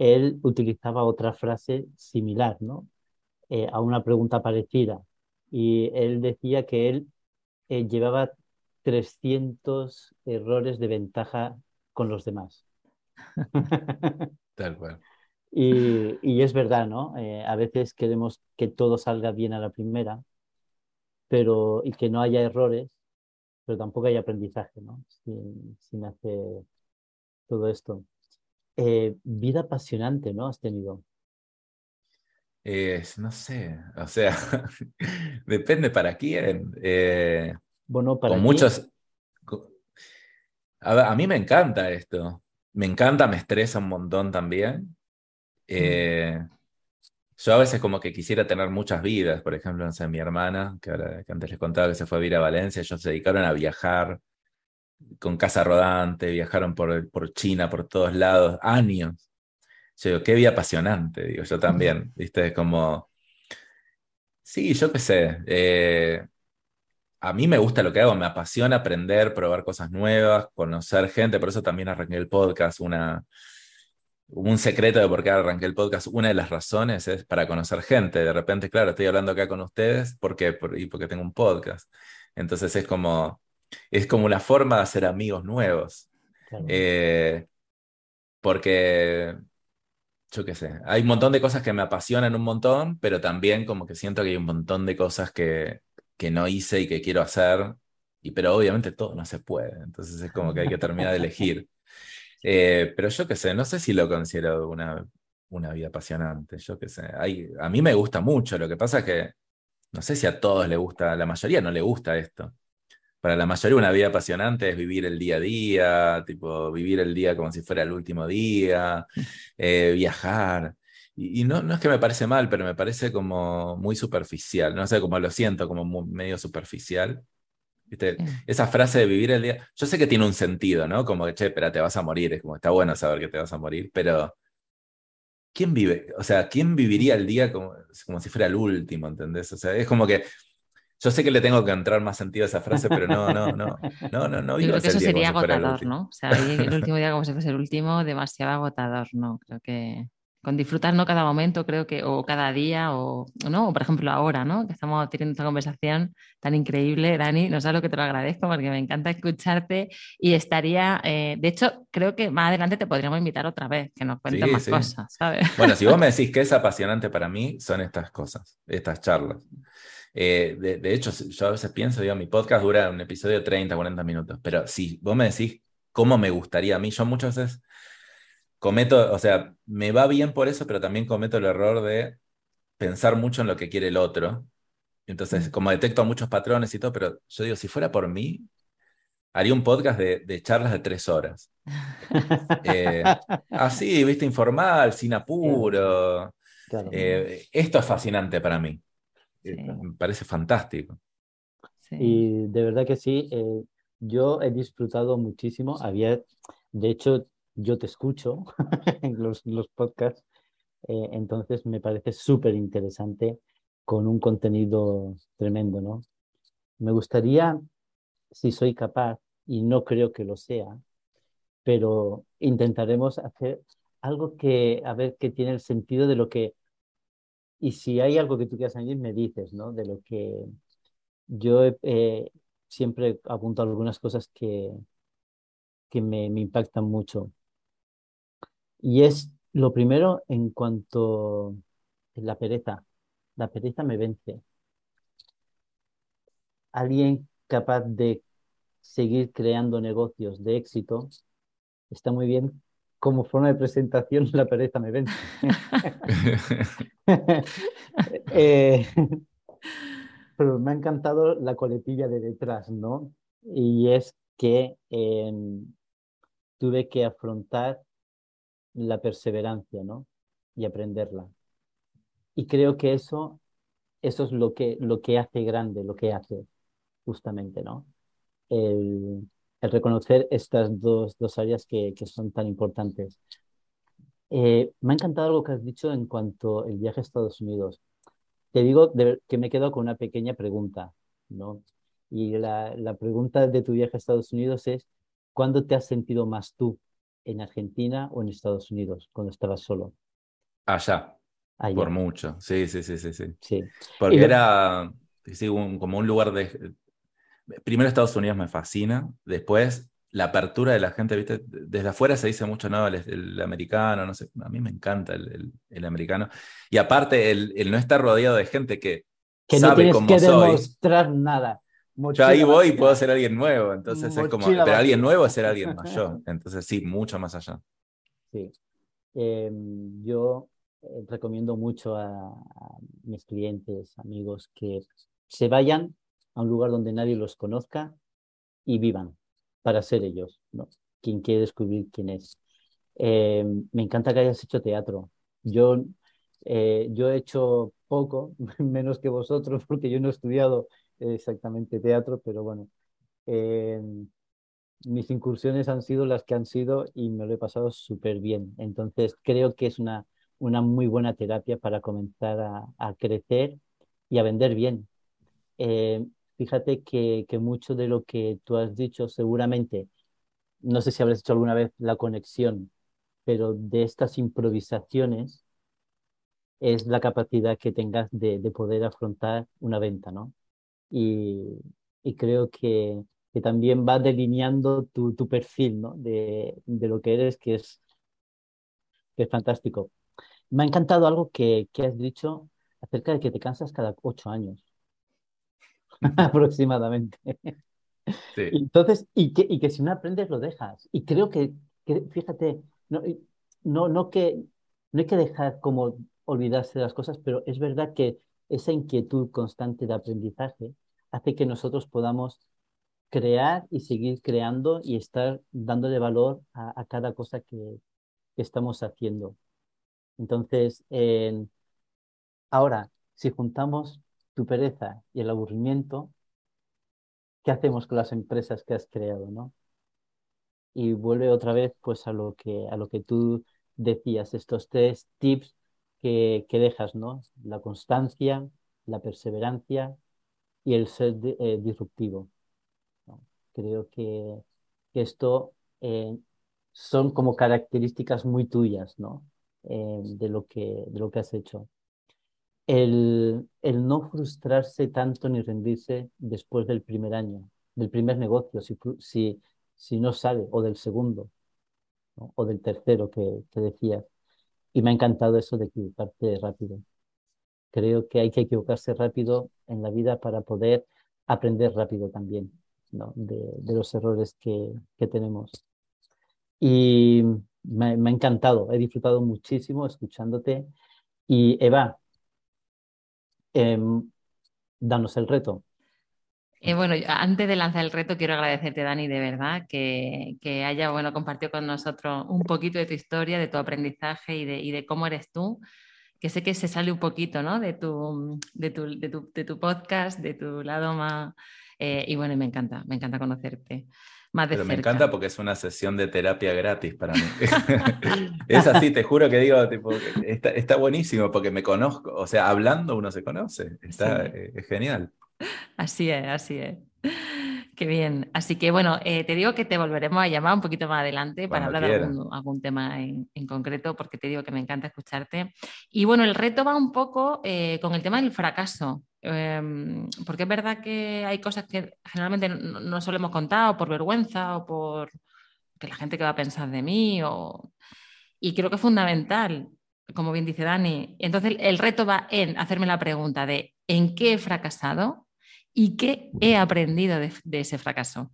él utilizaba otra frase similar, ¿no? Eh, a una pregunta parecida. Y él decía que él eh, llevaba 300 errores de ventaja con los demás. Tal cual. Y, y es verdad, ¿no? Eh, a veces queremos que todo salga bien a la primera, pero y que no haya errores, pero tampoco hay aprendizaje, ¿no? Sin, sin hacer todo esto. Eh, vida apasionante, ¿no? Has tenido. no sé, o sea, depende para quién. Eh, bueno, para muchos. A, mí me encanta esto. Me encanta, me estresa un montón también. Eh, yo a veces como que quisiera tener muchas vidas, por ejemplo, no sé, mi hermana, que, que antes les contaba que se fue a vivir a Valencia, ellos se dedicaron a viajar con casa rodante, viajaron por, por China, por todos lados, años. Yo digo, qué vida apasionante, digo, yo también, ¿viste? Como, sí, yo qué sé, eh, a mí me gusta lo que hago, me apasiona aprender, probar cosas nuevas, conocer gente, por eso también arranqué el podcast, una, un secreto de por qué arranqué el podcast, una de las razones es para conocer gente, de repente, claro, estoy hablando acá con ustedes, ¿por qué? y porque tengo un podcast. Entonces es como, es como una forma de hacer amigos nuevos. Eh, porque, yo qué sé, hay un montón de cosas que me apasionan un montón, pero también como que siento que hay un montón de cosas que, que no hice y que quiero hacer, y, pero obviamente todo no se puede, entonces es como que hay que terminar de elegir. Eh, pero yo qué sé, no sé si lo considero una, una vida apasionante, yo qué sé, hay, a mí me gusta mucho, lo que pasa es que no sé si a todos le gusta, a la mayoría no le gusta esto para la mayoría una vida apasionante es vivir el día a día, tipo vivir el día como si fuera el último día, eh, viajar. Y, no, no es que me parece mal, pero me parece como muy superficial, no sé, como lo siento, como medio superficial. ¿Viste? Esa frase de vivir el día, yo sé que tiene un sentido, ¿no? Como que, che, pero te vas a morir, es como, está bueno saber que te vas a morir, pero ¿quién vive? O sea, ¿quién viviría el día como, como si fuera el último, ¿entendés? O sea, es como que yo sé que le tengo que entrar más sentido a esa frase, pero no, no, no, no, no, no. Yo creo que eso sería agotador, ¿no? O sea, el último día como si fuese el último, demasiado agotador, ¿no? Creo que con disfrutar no cada momento, creo que, o cada día, o no, o por ejemplo ahora, ¿no? Que estamos teniendo esta conversación tan increíble, Dani, no sé lo que te lo agradezco porque me encanta escucharte y estaría, eh, de hecho, creo que más adelante te podríamos invitar otra vez, que nos cuentes más cosas, ¿sabes? Bueno, si vos me decís que es apasionante para mí, son estas cosas, estas charlas. Eh, de, hecho, yo a veces pienso, digo, mi podcast dura un episodio de 30, 40 minutos, pero si vos me decís cómo me gustaría a mí, yo muchas veces cometo, o sea, me va bien por eso, pero también cometo el error de pensar mucho en lo que quiere el otro. Entonces, mm. como detecto muchos patrones y todo, pero yo digo, si fuera por mí, haría un podcast de, charlas de tres horas. Eh, así, viste, informal, sin apuro. Eh, esto es fascinante para mí. Eh, me parece fantástico. Y de verdad que sí, yo he disfrutado muchísimo. Había, de hecho, yo te escucho en los, los podcasts, eh, entonces me parece súper interesante con un contenido tremendo, ¿no? Me gustaría, si soy capaz, y no creo que lo sea, pero intentaremos hacer algo que, a ver, que tiene el sentido de lo que, y si hay algo que tú quieras añadir, me dices, ¿no? De lo que yo eh, siempre apunto algunas cosas que, que me, me impactan mucho. Y es lo primero en cuanto a la pereza. La pereza me vence. Alguien capaz de seguir creando negocios de éxito está muy bien. Como forma de presentación, la pereza me vence. Eh, pero me ha encantado la coletilla de detrás, ¿no? Y es que em, tuve que afrontar la perseverancia, ¿no? Y aprenderla. Y creo que eso, eso es lo que, lo que hace grande, lo que hace justamente, ¿no? El, reconocer estas dos, dos áreas que, que, son tan importantes. Eh, me ha encantado algo que has dicho en cuanto al viaje a Estados Unidos. Te digo que me quedo con una pequeña pregunta, ¿no? Y la, la pregunta de tu viaje a Estados Unidos es, ¿cuándo te has sentido más tú en Argentina o en Estados Unidos cuando estabas solo? Allá. Por mucho, sí, sí, sí, sí. sí. Porque era como un lugar de... Primero Estados Unidos me fascina, después la apertura de la gente, ¿viste? Desde afuera se dice mucho, no, el, americano, no sé, a mí me encanta el, el, americano. Y aparte, el, no estar rodeado de gente que, que sabe no tienes que demostrar nada yo ahí voy y puedo ser alguien nuevo, entonces es como, pero alguien nuevo es ser alguien mayor, entonces sí, mucho más allá. Sí, em, yo eh, recomiendo mucho a, mis clientes, amigos, que se vayan a un lugar donde nadie los conozca y vivan para ser ellos, ¿no? Quien quiere descubrir quién es. Em, me encanta que hayas hecho teatro. Yo, eh, yo he hecho poco, menos que vosotros, porque yo no he estudiado exactamente teatro, pero bueno, eh, mis incursiones han sido las que han sido y me lo he pasado súper bien. Entonces creo que es una, una muy buena terapia para comenzar a, crecer y a vender bien. Eh, fíjate que, que, mucho de lo que tú has dicho seguramente, no sé si habrás hecho alguna vez la conexión, pero de estas improvisaciones es la capacidad que tengas de, de poder afrontar una venta, ¿no? Y, creo que, que, también va delineando tu, tu perfil ¿no? de, de, lo que eres, que es, que es fantástico. Me ha encantado algo que, que has dicho acerca de que te cansas cada ocho años, aproximadamente. Sí. Entonces, y que, y que si no aprendes lo dejas. Y creo que, que fíjate, no, no, no, que, no hay que dejar como olvidarse de las cosas, pero es verdad que esa inquietud constante de aprendizaje hace que nosotros podamos crear y seguir creando y estar dándole valor a, cada cosa que, estamos haciendo. Entonces, ahora, si juntamos tu pereza y el aburrimiento, ¿qué hacemos con las empresas que has creado, no? Y vuelve otra vez, pues, a lo que, a lo que tú decías, estos tres tips que, dejas, ¿no? La constancia, la perseverancia y el ser eh, disruptivo. Creo que, esto eh, son como características muy tuyas, ¿no? Eh, de, lo que, de lo que has hecho. El, el, no frustrarse tanto ni rendirse después del primer año, del primer negocio, si, si, si no sale, o del segundo, o del tercero que, que decías. Y me ha encantado eso de equivocarte rápido. Creo que hay que equivocarse rápido en la vida para poder aprender rápido también ¿no? de, los errores que, que tenemos. Y me, me, ha encantado, he disfrutado muchísimo escuchándote. Y Eva, eh, danos el reto. Eh, bueno, antes de lanzar el reto, quiero agradecerte, Dani, de verdad, que, que, haya bueno, compartido con nosotros un poquito de tu historia, de tu aprendizaje y de, y de, cómo eres tú, que sé que se sale un poquito ¿no? de, tu, de, tu, de, tu, de, tu, podcast, de tu lado más... Eh, y bueno, me encanta, me encanta conocerte. Más de Pero cerca. me encanta porque es una sesión de terapia gratis para mí. es así, te juro que digo, tipo, está, está, buenísimo porque me conozco, o sea, hablando uno se conoce, está sí. eh, es genial. Así es, así es. Qué bien. Así que bueno, eh, te digo que te volveremos a llamar un poquito más adelante para hablar de algún, algún tema en, en concreto, porque te digo que me encanta escucharte. Y bueno, el reto va un poco eh, con el tema del fracaso. Eh, porque es verdad que hay cosas que generalmente no, no solemos contar o por vergüenza o por que la gente que va a pensar de mí. O... Y creo que es fundamental, como bien dice Dani. Entonces el reto va en hacerme la pregunta de ¿en qué he fracasado? Y qué he aprendido de, de ese fracaso.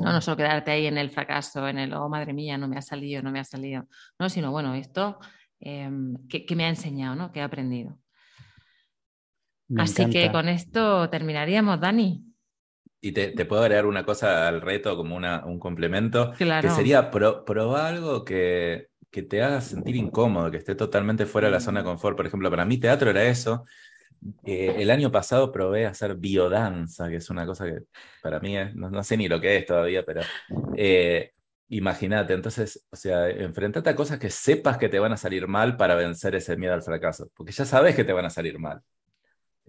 No, no solo quedarte ahí en el fracaso, en el, oh, madre mía, no me ha salido, no me ha salido, no, sino, bueno, esto, eh, ¿qué, ¿qué, me ha enseñado, ¿no? ¿Qué he aprendido? Me Así encanta. que con esto terminaríamos, Dani. Y te, te, puedo agregar una cosa al reto como una, un complemento, claro. que sería pro, probar algo que, que te haga sentir incómodo, que esté totalmente fuera de la zona de confort. Por ejemplo, para mí teatro era eso, eh, el año pasado probé a hacer biodanza, que es una cosa que para mí es, no, no sé ni lo que es todavía, pero eh, imagínate, entonces, o sea, enfrentate a cosas que sepas que te van a salir mal para vencer ese miedo al fracaso, porque ya sabes que te van a salir mal.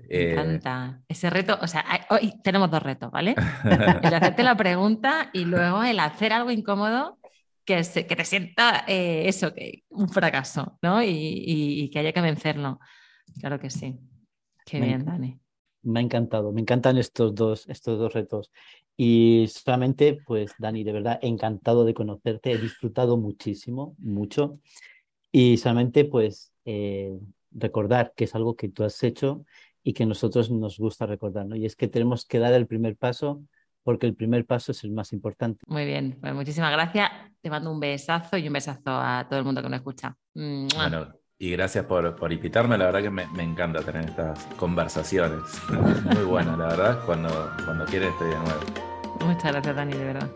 Me encanta. Ese reto, o sea, hay, hoy tenemos dos retos, ¿vale? el hacerte la pregunta y luego el hacer algo incómodo que, se, que te sienta eh, eso, que un fracaso, ¿no? Y, y, y que haya que vencerlo. Claro que sí. Qué me bien, Dani. Me ha encantado, me encantan estos dos, estos dos retos. Y solamente, pues, Dani, de verdad, encantado de conocerte, he disfrutado muchísimo, mucho. Y solamente, pues, eh, recordar que es algo que tú has hecho y que a nosotros nos gusta recordar, ¿no? Y es que tenemos que dar el primer paso porque el primer paso es el más importante. Muy bien, pues muchísimas gracias. Te mando un besazo y un besazo a todo el mundo que nos escucha. Bueno, y gracias por, por invitarme, la verdad que me, me, encanta tener estas conversaciones. Muy buenas, la verdad, cuando, cuando quieres estoy de nuevo. Muchas gracias, Dani, de verdad.